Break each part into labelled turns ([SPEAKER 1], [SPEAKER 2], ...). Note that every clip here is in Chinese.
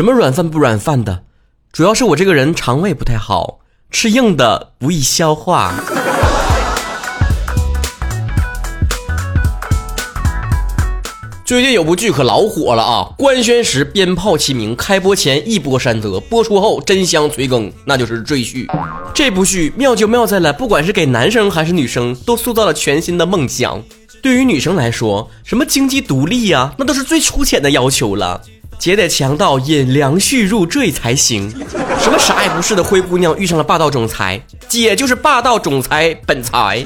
[SPEAKER 1] 什么软饭不软饭的，主要是我这个人肠胃不太好，吃硬的不易消化。最近有部剧可老火了啊！官宣时鞭炮齐鸣，开播前一波三折，播出后真香催更，那就是《赘婿》。这部剧妙就妙在了，不管是给男生还是女生，都塑造了全新的梦想。对于女生来说，什么经济独立呀，那都是最粗浅的要求了。姐得强到引梁旭入赘才行。什么啥也不是的灰姑娘遇上了霸道总裁，姐就是霸道总裁本才。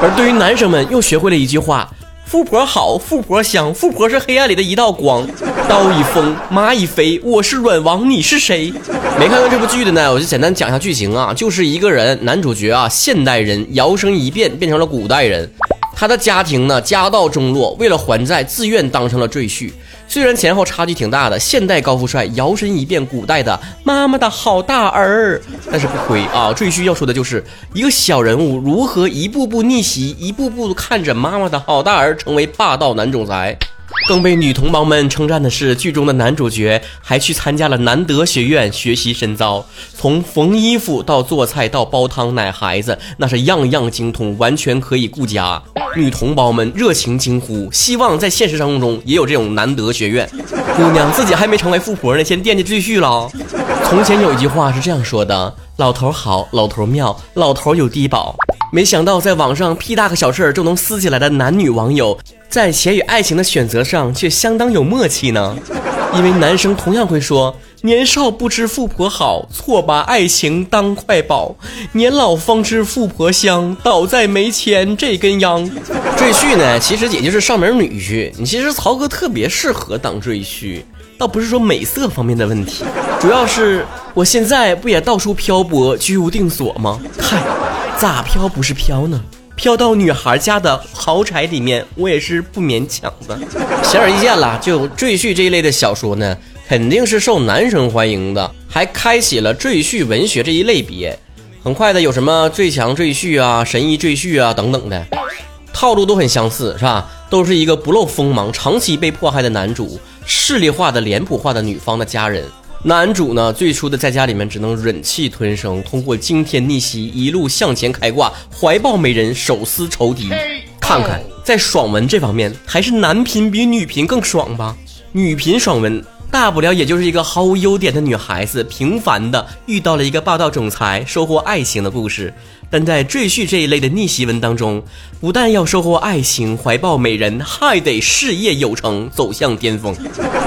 [SPEAKER 1] 而对于男生们，又学会了一句话。富婆好，富婆香，富婆是黑暗里的一道光。刀已锋，马已飞，我是阮王，你是谁？没看过这部剧的呢，我就简单讲一下剧情啊，就是一个人，男主角啊，现代人摇身一变变成了古代人，他的家庭呢家道中落，为了还债，自愿当上了赘婿。虽然前后差距挺大的，现代高富帅摇身一变古代的妈妈的好大儿，但是不亏啊！赘婿要说的就是一个小人物如何一步步逆袭，一步步看着妈妈的好大儿成为霸道男总裁。更被女同胞们称赞的是，剧中的男主角还去参加了南德学院学习深造，从缝衣服到做菜到煲汤奶孩子，那是样样精通，完全可以顾家。女同胞们热情惊呼，希望在现实生活中也有这种难得学院。姑娘自己还没成为富婆呢，先惦记赘婿了。从前有一句话是这样说的：老头好，老头妙，老头有低保。没想到在网上屁大个小事儿就能撕起来的男女网友，在钱与爱情的选择上却相当有默契呢。因为男生同样会说：“年少不知富婆好，错把爱情当快宝；年老方知富婆香，倒在没钱这根秧。”赘婿呢，其实也就是上门女婿。你其实曹哥特别适合当赘婿，倒不是说美色方面的问题，主要是我现在不也到处漂泊，居无定所吗？嗨。咋飘不是飘呢？飘到女孩家的豪宅里面，我也是不勉强的。显而易见了，就赘婿这一类的小说呢，肯定是受男生欢迎的，还开启了赘婿文学这一类别。很快的，有什么最强赘婿啊、神医赘婿啊等等的，套路都很相似，是吧？都是一个不露锋芒、长期被迫害的男主，势力化的脸谱化的女方的家人。男主呢，最初的在家里面只能忍气吞声，通过惊天逆袭一路向前开挂，怀抱美人，手撕仇敌。看看在爽文这方面，还是男频比女频更爽吧？女频爽文。大不了也就是一个毫无优点的女孩子，平凡的遇到了一个霸道总裁，收获爱情的故事。但在赘婿这一类的逆袭文当中，不但要收获爱情，怀抱美人，还得事业有成，走向巅峰。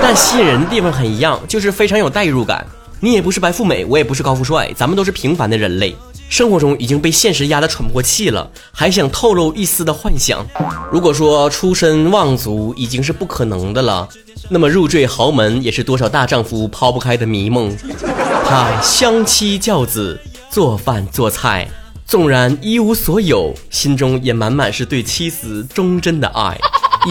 [SPEAKER 1] 但吸引人的地方很一样，就是非常有代入感。你也不是白富美，我也不是高富帅，咱们都是平凡的人类。生活中已经被现实压得喘不过气了，还想透露一丝的幻想。如果说出身望族已经是不可能的了，那么入赘豪门也是多少大丈夫抛不开的迷梦。他相妻教子，做饭做菜，纵然一无所有，心中也满满是对妻子忠贞的爱。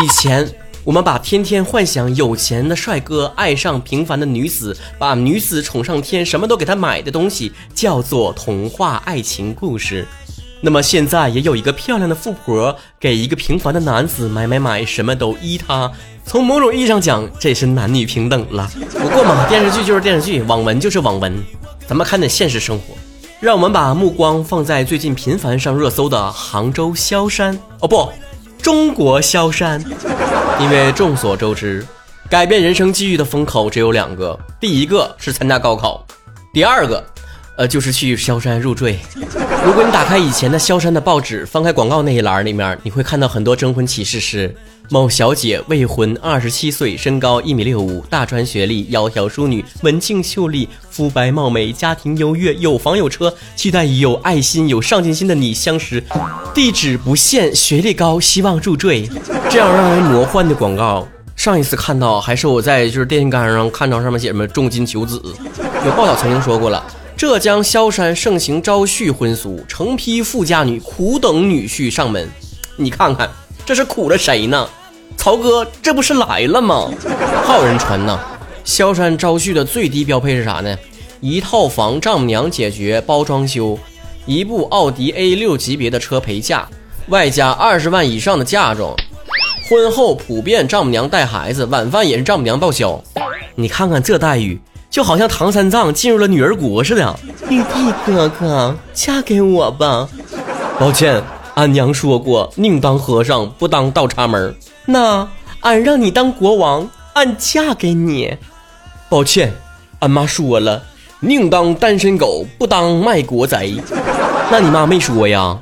[SPEAKER 1] 以前。我们把天天幻想有钱的帅哥爱上平凡的女子，把女子宠上天，什么都给他买的东西叫做童话爱情故事。那么现在也有一个漂亮的富婆给一个平凡的男子买买买，什么都依他。从某种意义上讲，这是男女平等了。不过嘛，电视剧就是电视剧，网文就是网文，咱们看点现实生活。让我们把目光放在最近频繁上热搜的杭州萧山。哦不。中国萧山，因为众所周知，改变人生际遇的风口只有两个，第一个是参加高考，第二个，呃，就是去萧山入赘。如果你打开以前的萧山的报纸，翻开广告那一栏里面，你会看到很多征婚启事是。某小姐未婚，二十七岁，身高一米六五，大专学历，窈窕淑女，文静秀丽，肤白貌美，家庭优越，有房有车，期待与有爱心、有上进心的你相识。地址不限，学历高，希望入赘。这样让人魔幻的广告，上一次看到还是我在就是电线杆上看到上面写什么重金求子。有报道曾经说过了，浙江萧山盛行招婿婚俗，成批富家女苦等女婿上门。你看看，这是苦了谁呢？曹哥，这不是来了吗？还有人传呢。萧山招婿的最低标配是啥呢？一套房，丈母娘解决包装修；一部奥迪 A 六级别的车陪嫁，外加二十万以上的嫁妆。婚后普遍丈母娘带孩子，晚饭也是丈母娘报销。你看看这待遇。就好像唐三藏进入了女儿国似的。玉帝哥哥，嫁给我吧。抱歉，俺娘说过，宁当和尚不当倒插门。那俺让你当国王，俺嫁给你。抱歉，俺妈说了，宁当单身狗，不当卖国贼。那你妈没说呀？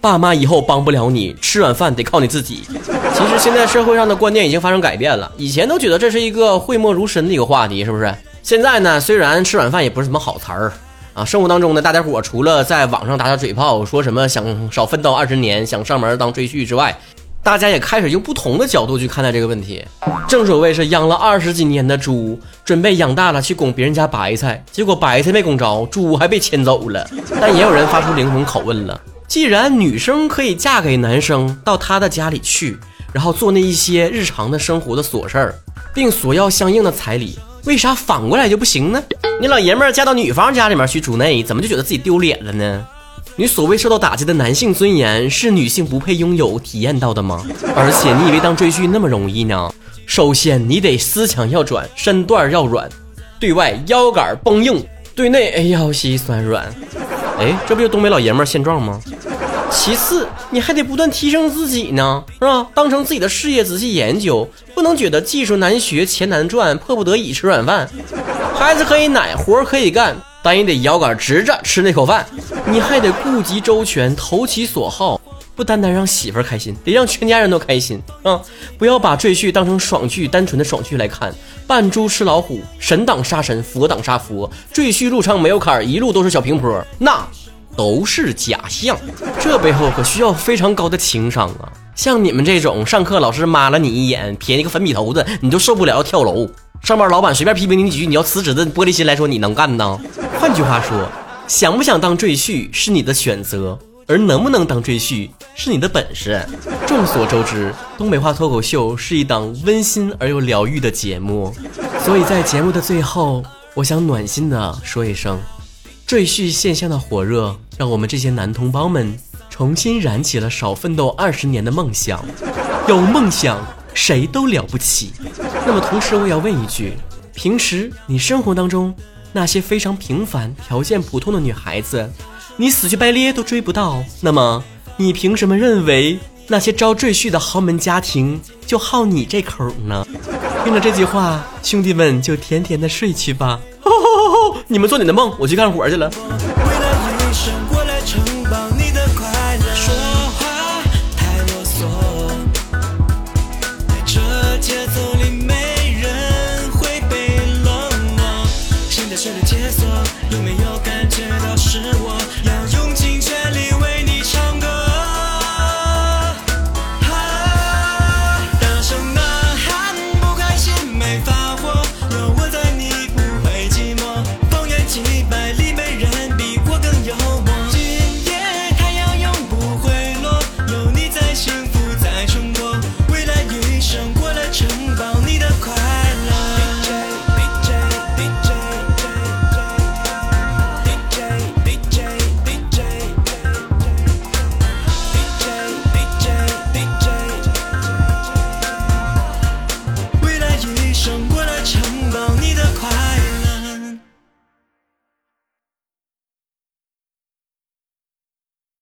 [SPEAKER 1] 爸妈以后帮不了你，吃软饭得靠你自己。其实现在社会上的观念已经发生改变了，以前都觉得这是一个讳莫如深的一个话题，是不是？现在呢，虽然吃软饭也不是什么好词儿啊，生活当中呢，大家伙除了在网上打打嘴炮，说什么想少奋斗二十年，想上门当赘婿之外，大家也开始用不同的角度去看待这个问题。正所谓是养了二十几年的猪，准备养大了去拱别人家白菜，结果白菜没拱着，猪还被牵走了。但也有人发出灵魂拷问了。既然女生可以嫁给男生到他的家里去，然后做那一些日常的生活的琐事儿，并索要相应的彩礼，为啥反过来就不行呢？你老爷们儿嫁到女方家里面去主内，怎么就觉得自己丢脸了呢？你所谓受到打击的男性尊严，是女性不配拥有、体验到的吗？而且你以为当赘婿那么容易呢？首先你得思想要转，身段要软，对外腰杆绷硬，对内腰膝酸软。哎，这不就东北老爷们现状吗？其次，你还得不断提升自己呢，是吧？当成自己的事业仔细研究，不能觉得技术难学、钱难赚，迫不得已吃软饭。孩子可以奶，活可以干，但也得腰杆直着吃那口饭。你还得顾及周全，投其所好，不单单让媳妇儿开心，得让全家人都开心啊！不要把赘婿当成爽剧，单纯的爽剧来看。扮猪吃老虎，神挡杀神，佛挡杀佛，赘婿路上没有坎儿，一路都是小平坡，那都是假象。这背后可需要非常高的情商啊！像你们这种上课老师骂了你一眼，撇一个粉笔头子，你就受不了要跳楼；上班老板随便批评你几句，你要辞职的玻璃心来说，你能干呢？换句话说，想不想当赘婿是你的选择。而能不能当赘婿是你的本事。众所周知，东北话脱口秀是一档温馨而又疗愈的节目，所以在节目的最后，我想暖心的说一声：赘婿现象的火热，让我们这些男同胞们重新燃起了少奋斗二十年的梦想。有梦想，谁都了不起。那么同时，我要问一句：平时你生活当中那些非常平凡、条件普通的女孩子？你死去白咧都追不到，那么你凭什么认为那些招赘婿的豪门家庭就好你这口呢？听了这句话，兄弟们就甜甜的睡去吧。你们做你的梦，我去干活去了。有没有感觉到是我要